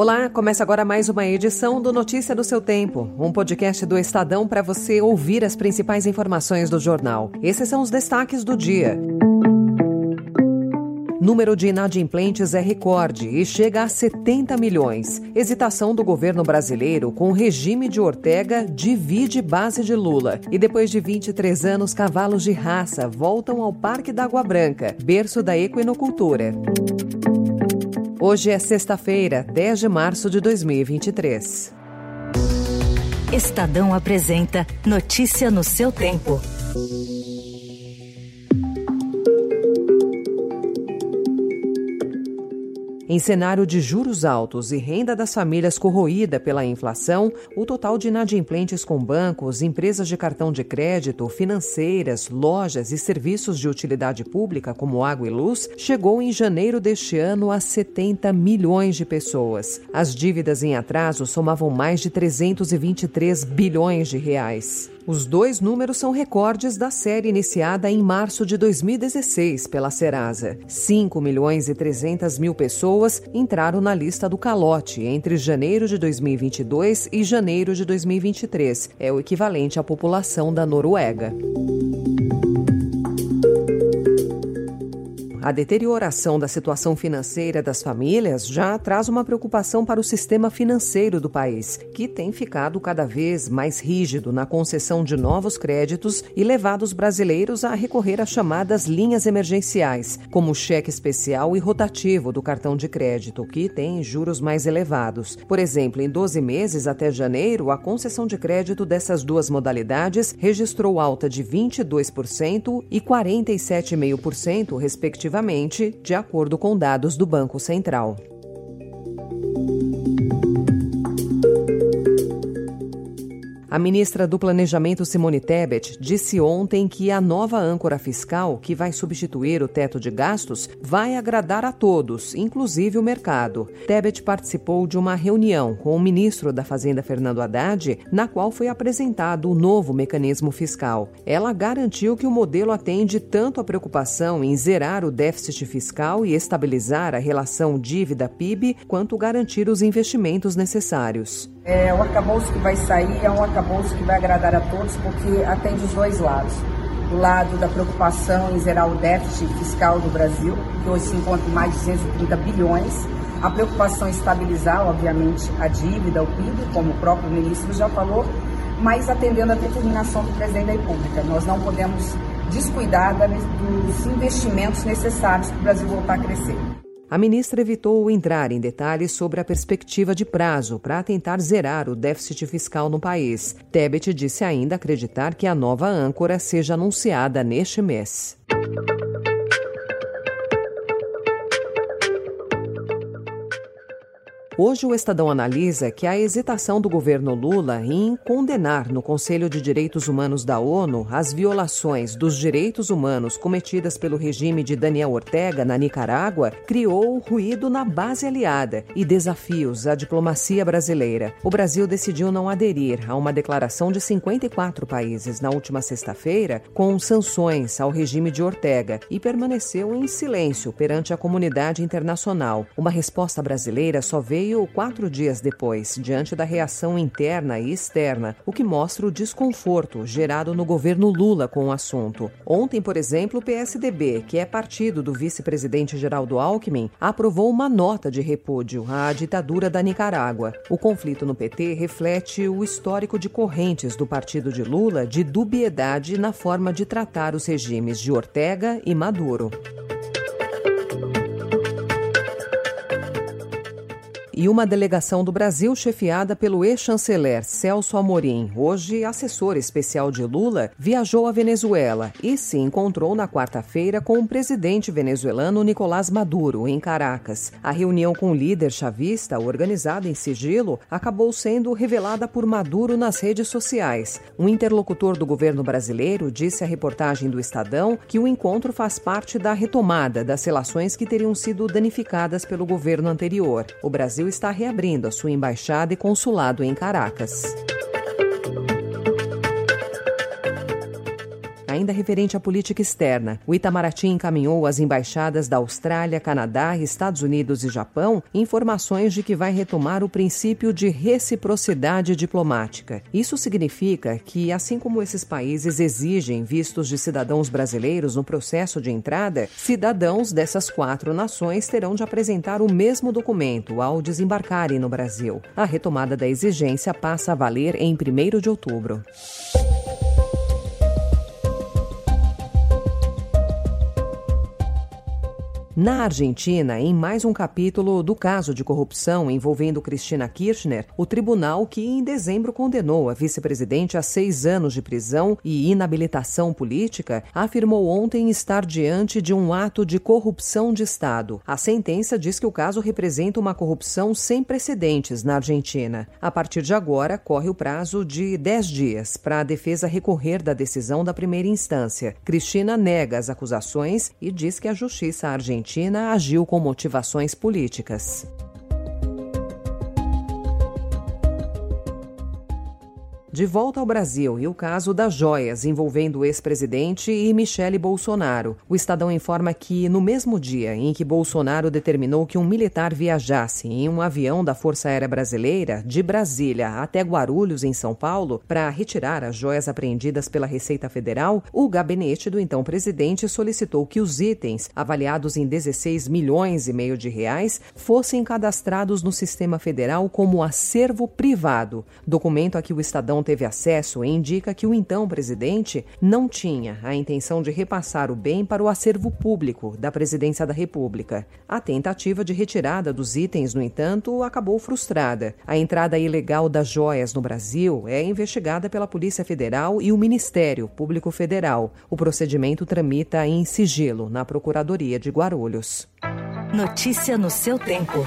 Olá, começa agora mais uma edição do Notícia do Seu Tempo, um podcast do Estadão para você ouvir as principais informações do jornal. Esses são os destaques do dia. Número de inadimplentes é recorde e chega a 70 milhões. Hesitação do governo brasileiro com o regime de Ortega divide base de Lula. E depois de 23 anos, cavalos de raça voltam ao Parque da Água Branca, berço da equinocultura. Hoje é sexta-feira, 10 de março de 2023. Estadão apresenta Notícia no seu tempo. Em cenário de juros altos e renda das famílias corroída pela inflação, o total de inadimplentes com bancos, empresas de cartão de crédito, financeiras, lojas e serviços de utilidade pública, como água e luz, chegou em janeiro deste ano a 70 milhões de pessoas. As dívidas em atraso somavam mais de 323 bilhões de reais. Os dois números são recordes da série iniciada em março de 2016 pela Serasa. 5 milhões e 300 mil pessoas entraram na lista do calote entre janeiro de 2022 e janeiro de 2023. É o equivalente à população da Noruega. A deterioração da situação financeira das famílias já traz uma preocupação para o sistema financeiro do país, que tem ficado cada vez mais rígido na concessão de novos créditos e levado os brasileiros a recorrer às chamadas linhas emergenciais, como o cheque especial e rotativo do cartão de crédito, que tem juros mais elevados. Por exemplo, em 12 meses até janeiro, a concessão de crédito dessas duas modalidades registrou alta de 22% e 47,5%, respectivamente de acordo com dados do Banco Central. Ministra do Planejamento, Simone Tebet, disse ontem que a nova âncora fiscal, que vai substituir o teto de gastos, vai agradar a todos, inclusive o mercado. Tebet participou de uma reunião com o ministro da Fazenda, Fernando Haddad, na qual foi apresentado o novo mecanismo fiscal. Ela garantiu que o modelo atende tanto a preocupação em zerar o déficit fiscal e estabilizar a relação dívida-PIB, quanto garantir os investimentos necessários. É, o arcabouço que vai sair é um arcabouço que vai agradar a todos, porque atende os dois lados. O lado da preocupação em zerar o déficit fiscal do Brasil, que hoje se encontra em mais de 230 bilhões. A preocupação em estabilizar, obviamente, a dívida, o PIB, como o próprio ministro já falou, mas atendendo a determinação do presidente da República. Nós não podemos descuidar dos investimentos necessários para o Brasil voltar a crescer. A ministra evitou entrar em detalhes sobre a perspectiva de prazo para tentar zerar o déficit fiscal no país. Tebet disse ainda acreditar que a nova âncora seja anunciada neste mês. Hoje o Estadão analisa que a hesitação do governo Lula em condenar no Conselho de Direitos Humanos da ONU as violações dos direitos humanos cometidas pelo regime de Daniel Ortega na Nicarágua criou ruído na base aliada e desafios à diplomacia brasileira. O Brasil decidiu não aderir a uma declaração de 54 países na última sexta-feira com sanções ao regime de Ortega e permaneceu em silêncio perante a comunidade internacional. Uma resposta brasileira só veio veio quatro dias depois, diante da reação interna e externa, o que mostra o desconforto gerado no governo Lula com o assunto. Ontem, por exemplo, o PSDB, que é partido do vice-presidente Geraldo Alckmin, aprovou uma nota de repúdio à ditadura da Nicarágua. O conflito no PT reflete o histórico de correntes do partido de Lula de dubiedade na forma de tratar os regimes de Ortega e Maduro. E uma delegação do Brasil chefiada pelo ex-chanceler Celso Amorim, hoje assessor especial de Lula, viajou à Venezuela e se encontrou na quarta-feira com o presidente venezuelano Nicolás Maduro, em Caracas. A reunião com o líder chavista, organizada em sigilo, acabou sendo revelada por Maduro nas redes sociais. Um interlocutor do governo brasileiro disse à reportagem do Estadão que o encontro faz parte da retomada das relações que teriam sido danificadas pelo governo anterior. O Brasil está reabrindo a sua embaixada e consulado em Caracas. Ainda referente à política externa, o Itamaraty encaminhou às embaixadas da Austrália, Canadá, Estados Unidos e Japão informações de que vai retomar o princípio de reciprocidade diplomática. Isso significa que, assim como esses países exigem vistos de cidadãos brasileiros no processo de entrada, cidadãos dessas quatro nações terão de apresentar o mesmo documento ao desembarcarem no Brasil. A retomada da exigência passa a valer em 1 de outubro. Na Argentina, em mais um capítulo do caso de corrupção envolvendo Cristina Kirchner, o tribunal que em dezembro condenou a vice-presidente a seis anos de prisão e inabilitação política afirmou ontem estar diante de um ato de corrupção de Estado. A sentença diz que o caso representa uma corrupção sem precedentes na Argentina. A partir de agora, corre o prazo de dez dias para a defesa recorrer da decisão da primeira instância. Cristina nega as acusações e diz que a justiça argentina Argentina agiu com motivações políticas. De volta ao Brasil e o caso das joias envolvendo o ex-presidente e Michele Bolsonaro. O Estadão informa que, no mesmo dia em que Bolsonaro determinou que um militar viajasse em um avião da Força Aérea Brasileira de Brasília até Guarulhos, em São Paulo, para retirar as joias apreendidas pela Receita Federal, o gabinete do então presidente solicitou que os itens, avaliados em 16 milhões e meio de reais, fossem cadastrados no sistema federal como acervo privado. Documento a que o Estadão não teve acesso indica que o então presidente não tinha a intenção de repassar o bem para o acervo público da Presidência da República. A tentativa de retirada dos itens, no entanto, acabou frustrada. A entrada ilegal das joias no Brasil é investigada pela Polícia Federal e o Ministério Público Federal. O procedimento tramita em sigilo na Procuradoria de Guarulhos. Notícia no seu tempo.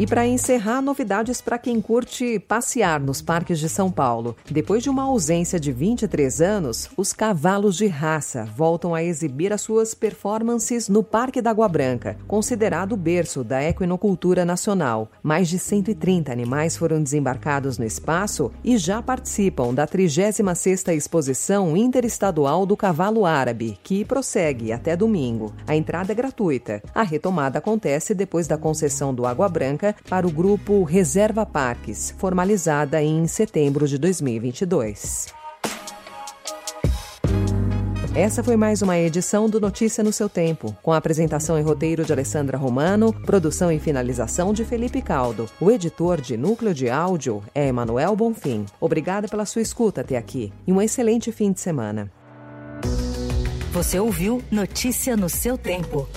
E para encerrar, novidades para quem curte passear nos parques de São Paulo. Depois de uma ausência de 23 anos, os cavalos de raça voltam a exibir as suas performances no Parque da Água Branca, considerado o berço da equinocultura nacional. Mais de 130 animais foram desembarcados no espaço e já participam da 36ª Exposição Interestadual do Cavalo Árabe, que prossegue até domingo. A entrada é gratuita. A retomada acontece depois da concessão do Água Branca para o grupo Reserva Parques, formalizada em setembro de 2022. Essa foi mais uma edição do Notícia no seu tempo, com a apresentação e roteiro de Alessandra Romano, produção e finalização de Felipe Caldo. O editor de núcleo de áudio é Emanuel Bonfim. Obrigada pela sua escuta até aqui e um excelente fim de semana. Você ouviu Notícia no seu tempo.